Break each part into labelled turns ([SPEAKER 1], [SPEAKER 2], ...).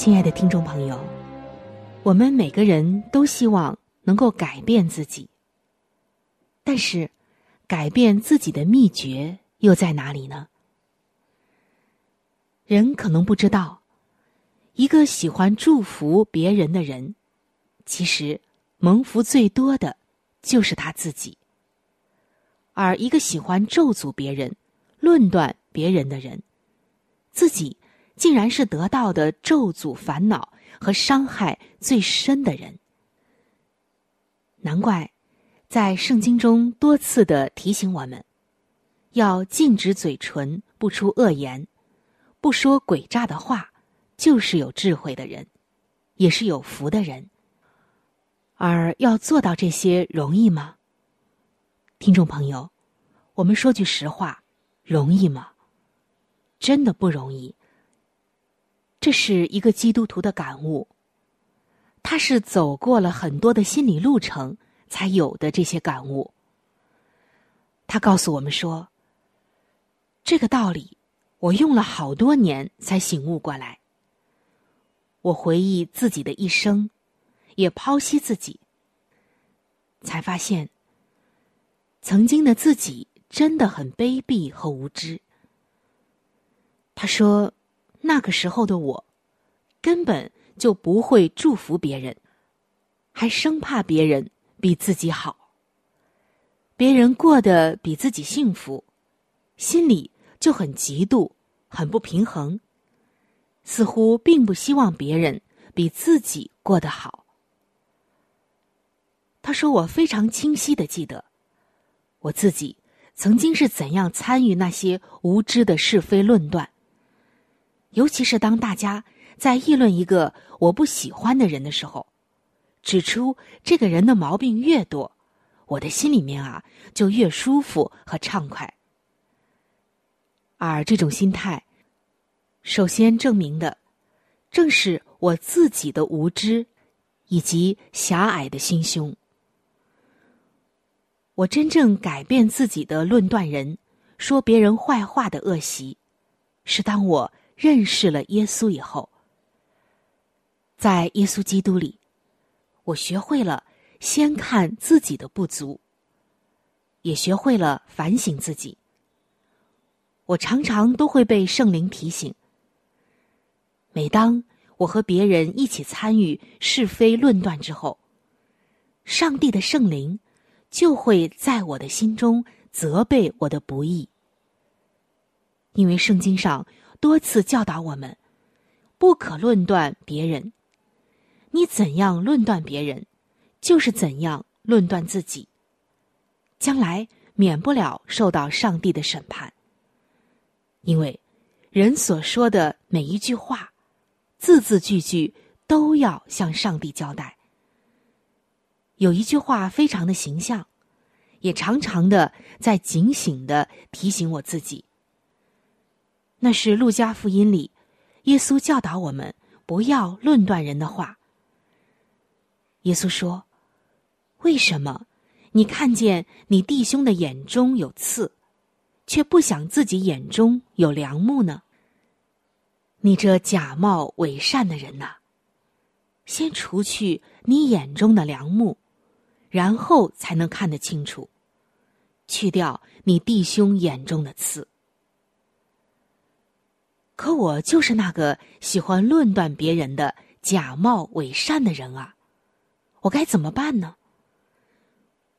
[SPEAKER 1] 亲爱的听众朋友，我们每个人都希望能够改变自己。但是，改变自己的秘诀又在哪里呢？人可能不知道，一个喜欢祝福别人的人，其实蒙福最多的就是他自己；而一个喜欢咒诅别人、论断别人的人，自己竟然是得到的咒诅、烦恼和伤害最深的人。难怪。在圣经中多次的提醒我们，要禁止嘴唇不出恶言，不说诡诈的话，就是有智慧的人，也是有福的人。而要做到这些容易吗？听众朋友，我们说句实话，容易吗？真的不容易。这是一个基督徒的感悟，他是走过了很多的心理路程。才有的这些感悟。他告诉我们说：“这个道理，我用了好多年才醒悟过来。我回忆自己的一生，也剖析自己，才发现，曾经的自己真的很卑鄙和无知。”他说：“那个时候的我，根本就不会祝福别人，还生怕别人。”比自己好，别人过得比自己幸福，心里就很嫉妒，很不平衡，似乎并不希望别人比自己过得好。他说：“我非常清晰的记得，我自己曾经是怎样参与那些无知的是非论断，尤其是当大家在议论一个我不喜欢的人的时候。”指出这个人的毛病越多，我的心里面啊就越舒服和畅快。而这种心态，首先证明的，正是我自己的无知，以及狭隘的心胸。我真正改变自己的论断人、说别人坏话的恶习，是当我认识了耶稣以后，在耶稣基督里。我学会了先看自己的不足，也学会了反省自己。我常常都会被圣灵提醒。每当我和别人一起参与是非论断之后，上帝的圣灵就会在我的心中责备我的不义，因为圣经上多次教导我们，不可论断别人。你怎样论断别人，就是怎样论断自己。将来免不了受到上帝的审判。因为人所说的每一句话，字字句句都要向上帝交代。有一句话非常的形象，也常常的在警醒的提醒我自己。那是路加福音里，耶稣教导我们不要论断人的话。耶稣说：“为什么你看见你弟兄的眼中有刺，却不想自己眼中有良木呢？你这假冒伪善的人呐，先除去你眼中的良木，然后才能看得清楚，去掉你弟兄眼中的刺。”可我就是那个喜欢论断别人的假冒伪善的人啊！我该怎么办呢？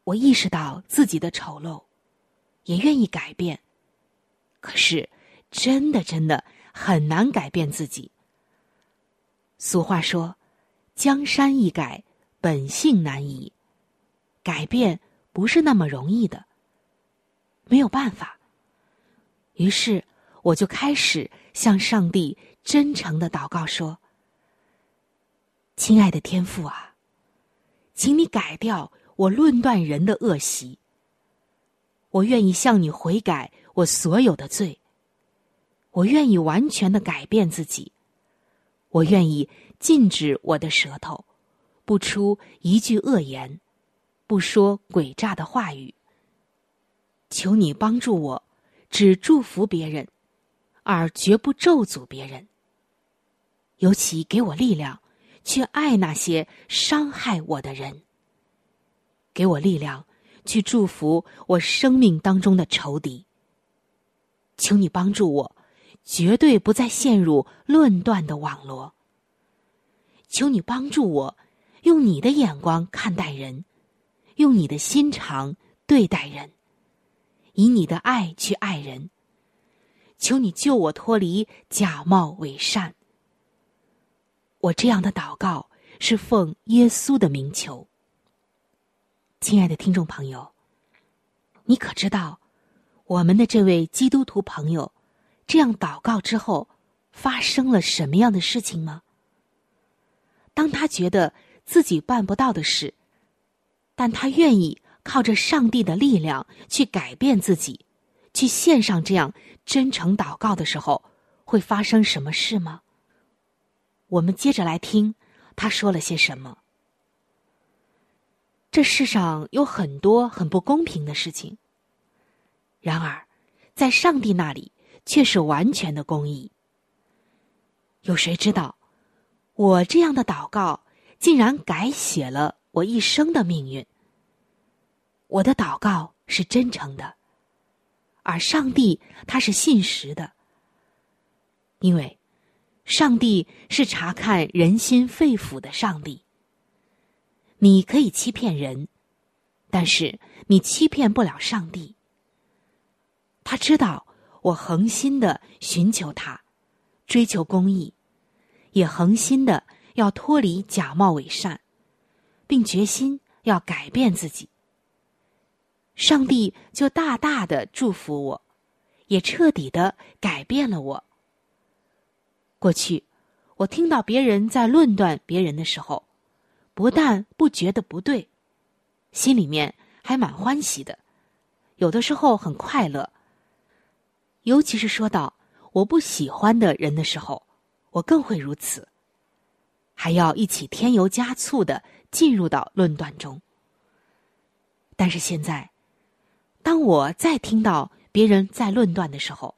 [SPEAKER 1] 我意识到自己的丑陋，也愿意改变，可是真的真的很难改变自己。俗话说：“江山易改，本性难移。”改变不是那么容易的，没有办法。于是我就开始向上帝真诚的祷告说：“亲爱的天父啊，请你改掉我论断人的恶习。我愿意向你悔改我所有的罪。我愿意完全的改变自己。我愿意禁止我的舌头，不出一句恶言，不说诡诈的话语。求你帮助我。”只祝福别人，而绝不咒诅别人。尤其给我力量，去爱那些伤害我的人。给我力量，去祝福我生命当中的仇敌。求你帮助我，绝对不再陷入论断的网罗。求你帮助我，用你的眼光看待人，用你的心肠对待人。以你的爱去爱人，求你救我脱离假冒伪善。我这样的祷告是奉耶稣的名求。亲爱的听众朋友，你可知道我们的这位基督徒朋友这样祷告之后发生了什么样的事情吗？当他觉得自己办不到的事，但他愿意。靠着上帝的力量去改变自己，去献上这样真诚祷告的时候，会发生什么事吗？我们接着来听他说了些什么。这世上有很多很不公平的事情，然而，在上帝那里却是完全的公义。有谁知道，我这样的祷告竟然改写了我一生的命运？我的祷告是真诚的，而上帝他是信实的，因为上帝是查看人心肺腑的上帝。你可以欺骗人，但是你欺骗不了上帝。他知道我恒心的寻求他，追求公义，也恒心的要脱离假冒伪善，并决心要改变自己。上帝就大大的祝福我，也彻底的改变了我。过去，我听到别人在论断别人的时候，不但不觉得不对，心里面还蛮欢喜的，有的时候很快乐。尤其是说到我不喜欢的人的时候，我更会如此，还要一起添油加醋的进入到论断中。但是现在。当我再听到别人在论断的时候，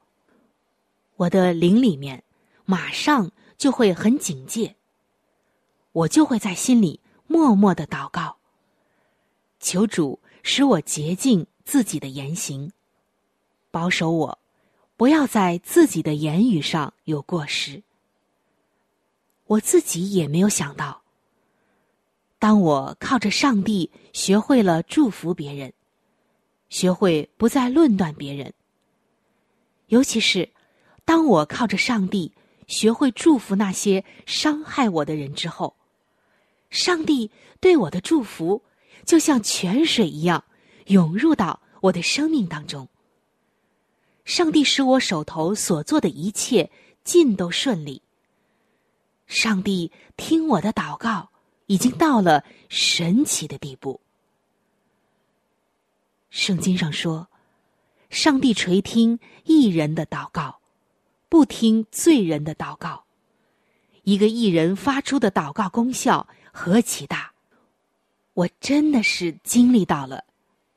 [SPEAKER 1] 我的灵里面马上就会很警戒。我就会在心里默默的祷告，求主使我洁净自己的言行，保守我，不要在自己的言语上有过失。我自己也没有想到，当我靠着上帝学会了祝福别人。学会不再论断别人，尤其是当我靠着上帝学会祝福那些伤害我的人之后，上帝对我的祝福就像泉水一样涌入到我的生命当中。上帝使我手头所做的一切尽都顺利。上帝听我的祷告，已经到了神奇的地步。圣经上说：“上帝垂听一人的祷告，不听罪人的祷告。一个艺人发出的祷告功效何其大！我真的是经历到了，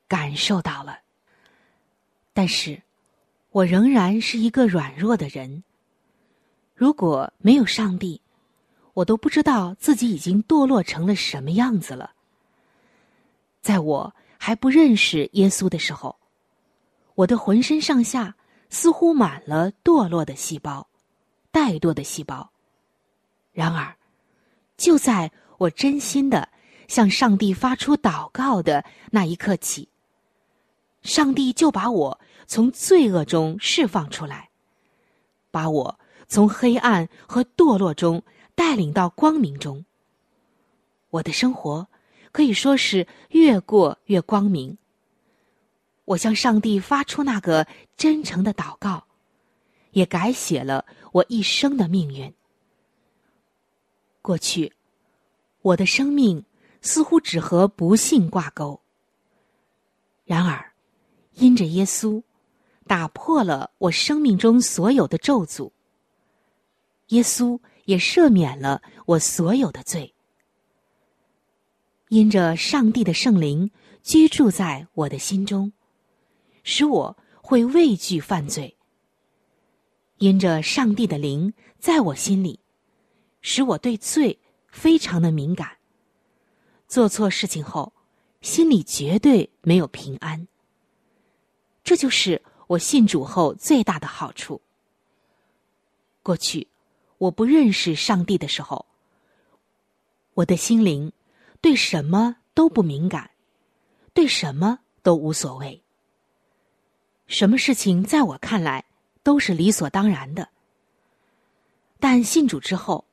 [SPEAKER 1] 感受到了。但是，我仍然是一个软弱的人。如果没有上帝，我都不知道自己已经堕落成了什么样子了。在我。”还不认识耶稣的时候，我的浑身上下似乎满了堕落的细胞，怠惰的细胞。然而，就在我真心的向上帝发出祷告的那一刻起，上帝就把我从罪恶中释放出来，把我从黑暗和堕落中带领到光明中。我的生活可以说是越过越光明。我向上帝发出那个真诚的祷告，也改写了我一生的命运。过去，我的生命似乎只和不幸挂钩。然而，因着耶稣，打破了我生命中所有的咒诅。耶稣也赦免了我所有的罪。因着上帝的圣灵居住在我的心中。使我会畏惧犯罪，因着上帝的灵在我心里，使我对罪非常的敏感。做错事情后，心里绝对没有平安。这就是我信主后最大的好处。过去我不认识上帝的时候，我的心灵对什么都不敏感，对什么都无所谓。什么事情在我看来都是理所当然的，但信主之后，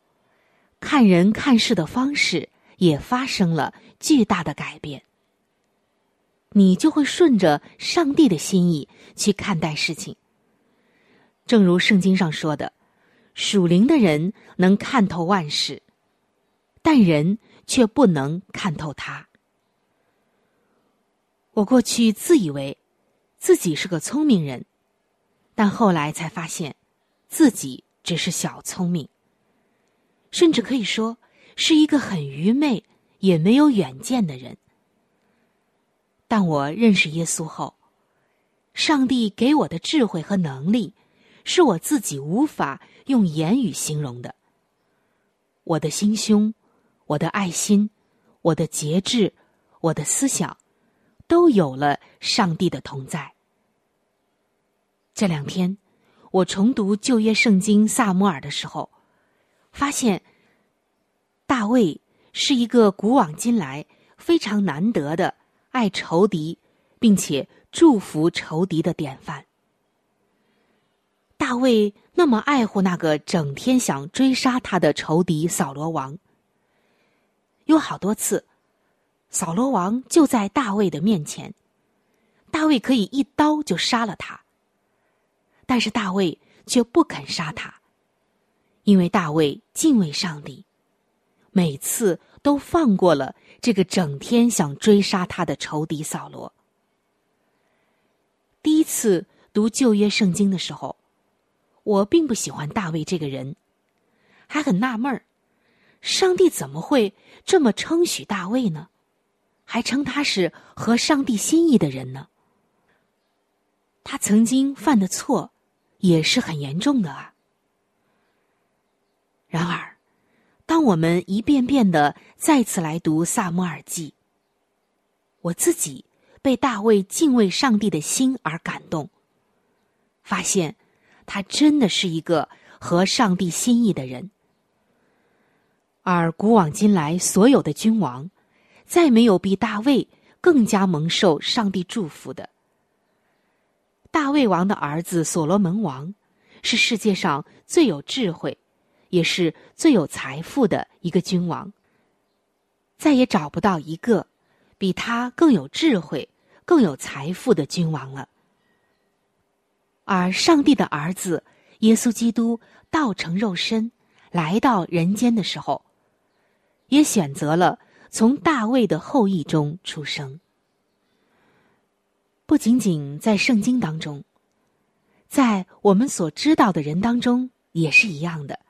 [SPEAKER 1] 看人看事的方式也发生了巨大的改变。你就会顺着上帝的心意去看待事情。正如圣经上说的：“属灵的人能看透万事，但人却不能看透他。”我过去自以为。自己是个聪明人，但后来才发现，自己只是小聪明，甚至可以说是一个很愚昧也没有远见的人。但我认识耶稣后，上帝给我的智慧和能力，是我自己无法用言语形容的。我的心胸，我的爱心，我的节制，我的思想，都有了上帝的同在。这两天，我重读旧约圣经萨摩尔的时候，发现大卫是一个古往今来非常难得的爱仇敌，并且祝福仇敌的典范。大卫那么爱护那个整天想追杀他的仇敌扫罗王，有好多次，扫罗王就在大卫的面前，大卫可以一刀就杀了他。但是大卫却不肯杀他，因为大卫敬畏上帝，每次都放过了这个整天想追杀他的仇敌扫罗。第一次读旧约圣经的时候，我并不喜欢大卫这个人，还很纳闷儿，上帝怎么会这么称许大卫呢？还称他是合上帝心意的人呢？他曾经犯的错。也是很严重的啊。然而，当我们一遍遍的再次来读《萨摩尔记》，我自己被大卫敬畏上帝的心而感动，发现他真的是一个合上帝心意的人。而古往今来所有的君王，再没有比大卫更加蒙受上帝祝福的。大卫王的儿子所罗门王，是世界上最有智慧，也是最有财富的一个君王。再也找不到一个比他更有智慧、更有财富的君王了。而上帝的儿子耶稣基督道成肉身来到人间的时候，也选择了从大卫的后裔中出生。不仅仅在圣经当中，在我们所知道的人当中也是一样的。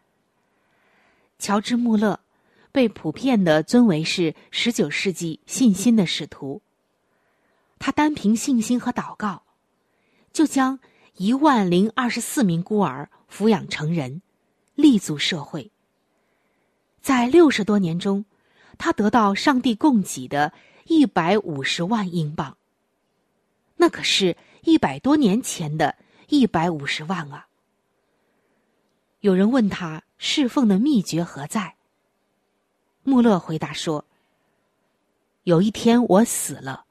[SPEAKER 1] 乔治·穆勒被普遍的尊为是十九世纪信心的使徒。他单凭信心和祷告，就将一万零二十四名孤儿抚养成人，立足社会。在六十多年中，他得到上帝供给的一百五十万英镑。那可是一百多年前的一百五十万啊！有人问他侍奉的秘诀何在？穆勒回答说：“有一天我死了，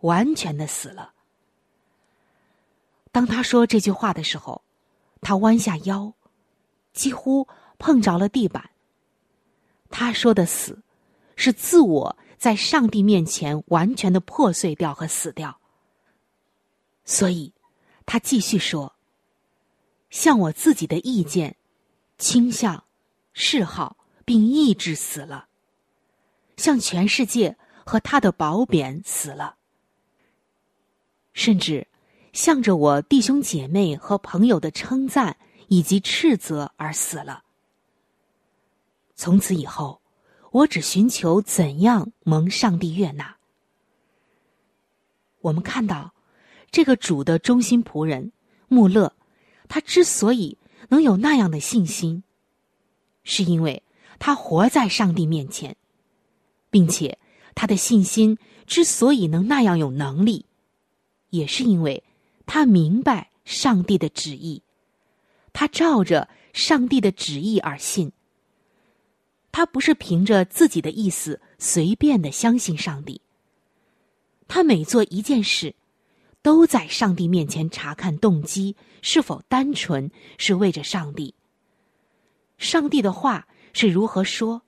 [SPEAKER 1] 完全的死了。”当他说这句话的时候，他弯下腰，几乎碰着了地板。他说的“死”，是自我在上帝面前完全的破碎掉和死掉。所以，他继续说：“像我自己的意见、倾向、嗜好，并意志死了；像全世界和他的褒贬死了，甚至。”向着我弟兄姐妹和朋友的称赞以及斥责而死了。从此以后，我只寻求怎样蒙上帝悦纳。我们看到，这个主的忠心仆人穆勒，他之所以能有那样的信心，是因为他活在上帝面前，并且他的信心之所以能那样有能力，也是因为。他明白上帝的旨意，他照着上帝的旨意而信。他不是凭着自己的意思随便的相信上帝。他每做一件事，都在上帝面前查看动机是否单纯，是为着上帝。上帝的话是如何说？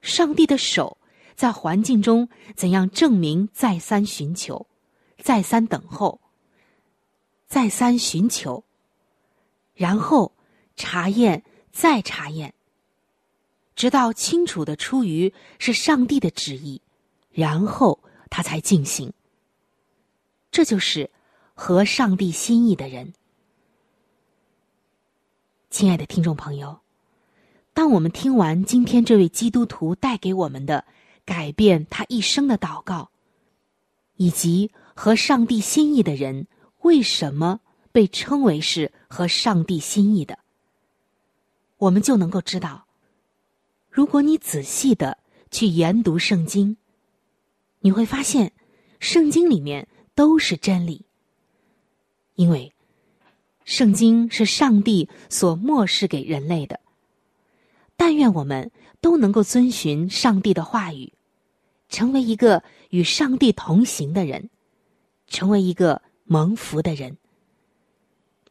[SPEAKER 1] 上帝的手在环境中怎样证明？再三寻求，再三等候。再三寻求，然后查验，再查验，直到清楚的出于是上帝的旨意，然后他才进行。这就是合上帝心意的人。亲爱的听众朋友，当我们听完今天这位基督徒带给我们的改变他一生的祷告，以及合上帝心意的人。为什么被称为是合上帝心意的？我们就能够知道，如果你仔细的去研读圣经，你会发现，圣经里面都是真理。因为，圣经是上帝所漠视给人类的。但愿我们都能够遵循上帝的话语，成为一个与上帝同行的人，成为一个。蒙福的人，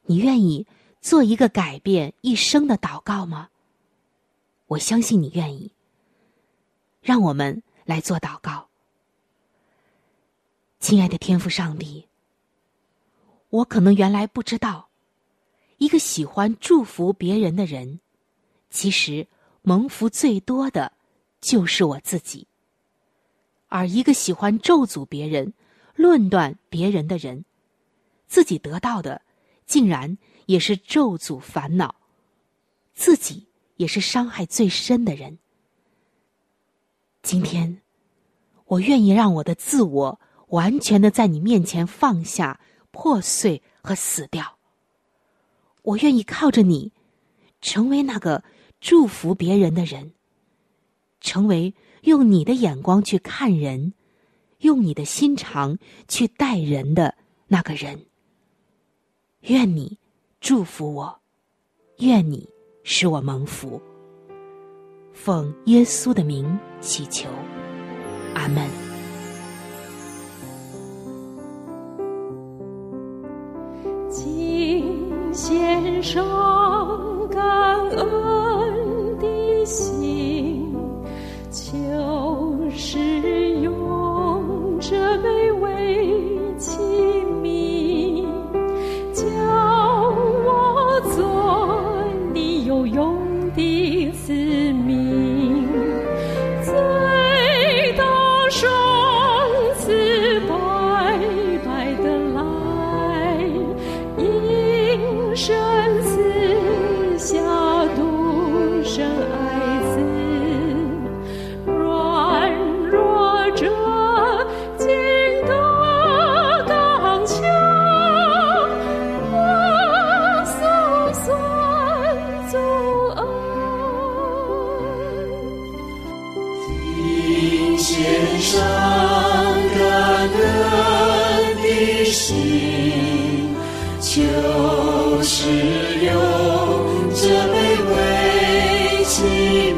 [SPEAKER 1] 你愿意做一个改变一生的祷告吗？我相信你愿意。让我们来做祷告。亲爱的天父上帝，我可能原来不知道，一个喜欢祝福别人的人，其实蒙福最多的就是我自己；而一个喜欢咒诅别人、论断别人的人。自己得到的，竟然也是咒诅烦恼，自己也是伤害最深的人。今天，我愿意让我的自我完全的在你面前放下、破碎和死掉。我愿意靠着你，成为那个祝福别人的人，成为用你的眼光去看人，用你的心肠去待人的那个人。愿你祝福我，愿你使我蒙福。奉耶稣的名祈求，阿门。
[SPEAKER 2] 敬献上感恩的心，就是心，就是用这卑微器皿。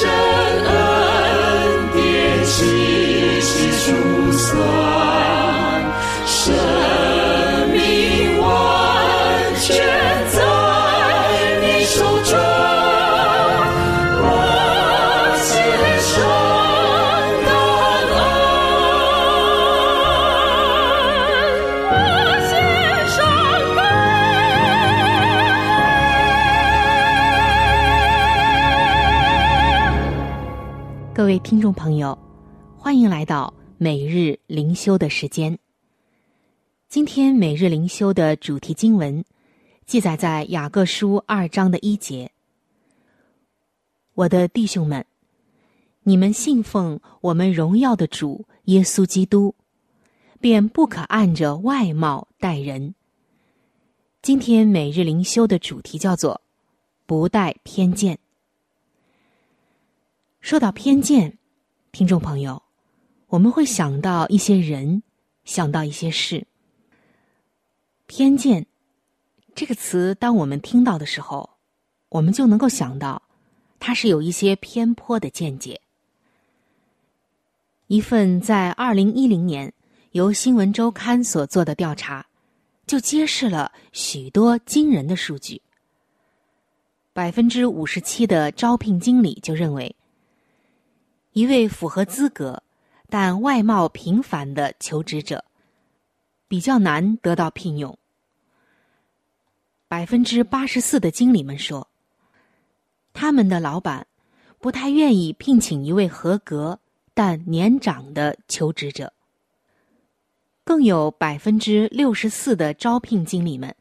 [SPEAKER 2] 神恩典细细数算，
[SPEAKER 1] 各位听众朋友，欢迎来到每日灵修的时间。今天每日灵修的主题经文记载在雅各书二章的一节。我的弟兄们，你们信奉我们荣耀的主耶稣基督，便不可按着外貌待人。今天每日灵修的主题叫做“不带偏见”。说到偏见，听众朋友，我们会想到一些人，想到一些事。偏见这个词，当我们听到的时候，我们就能够想到，它是有一些偏颇的见解。一份在二零一零年由新闻周刊所做的调查，就揭示了许多惊人的数据。百分之五十七的招聘经理就认为。一位符合资格但外貌平凡的求职者，比较难得到聘用。百分之八十四的经理们说，他们的老板不太愿意聘请一位合格但年长的求职者。更有百分之六十四的招聘经理们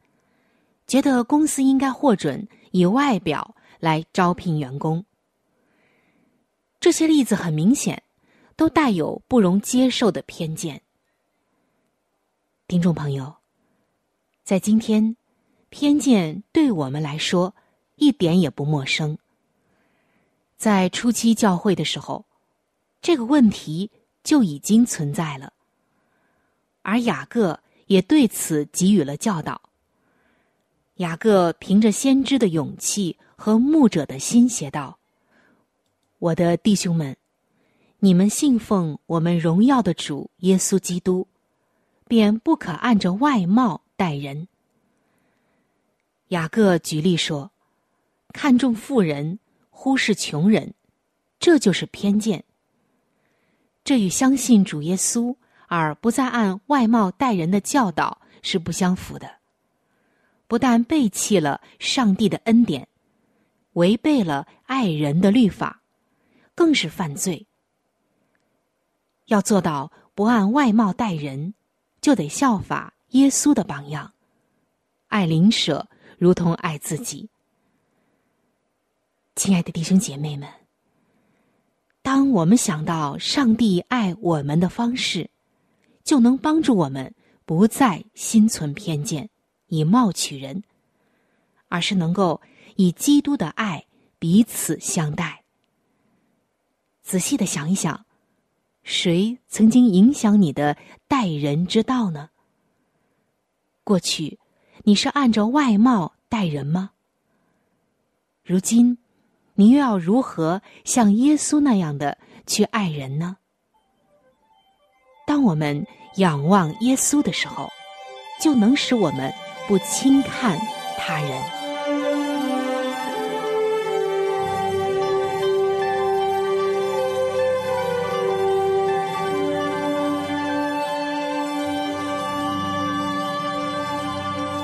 [SPEAKER 1] 觉得公司应该获准以外表来招聘员工。这些例子很明显，都带有不容接受的偏见。听众朋友，在今天，偏见对我们来说一点也不陌生。在初期教会的时候，这个问题就已经存在了，而雅各也对此给予了教导。雅各凭着先知的勇气和牧者的心写道。我的弟兄们，你们信奉我们荣耀的主耶稣基督，便不可按着外貌待人。雅各举例说，看重富人，忽视穷人，这就是偏见。这与相信主耶稣而不再按外貌待人的教导是不相符的，不但背弃了上帝的恩典，违背了爱人的律法。更是犯罪。要做到不按外貌待人，就得效法耶稣的榜样，爱邻舍如同爱自己。亲爱的弟兄姐妹们，当我们想到上帝爱我们的方式，就能帮助我们不再心存偏见，以貌取人，而是能够以基督的爱彼此相待。仔细的想一想，谁曾经影响你的待人之道呢？过去，你是按照外貌待人吗？如今，你又要如何像耶稣那样的去爱人呢？当我们仰望耶稣的时候，就能使我们不轻看他人。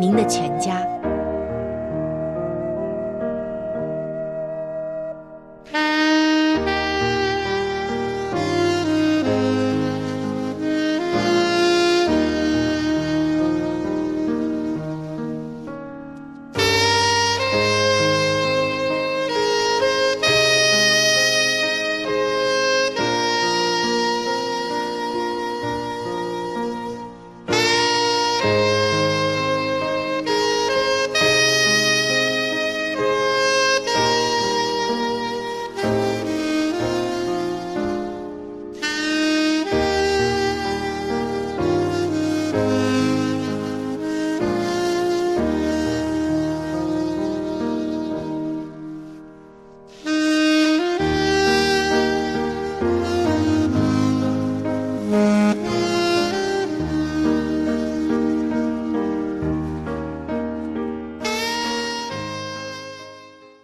[SPEAKER 1] 您的全家。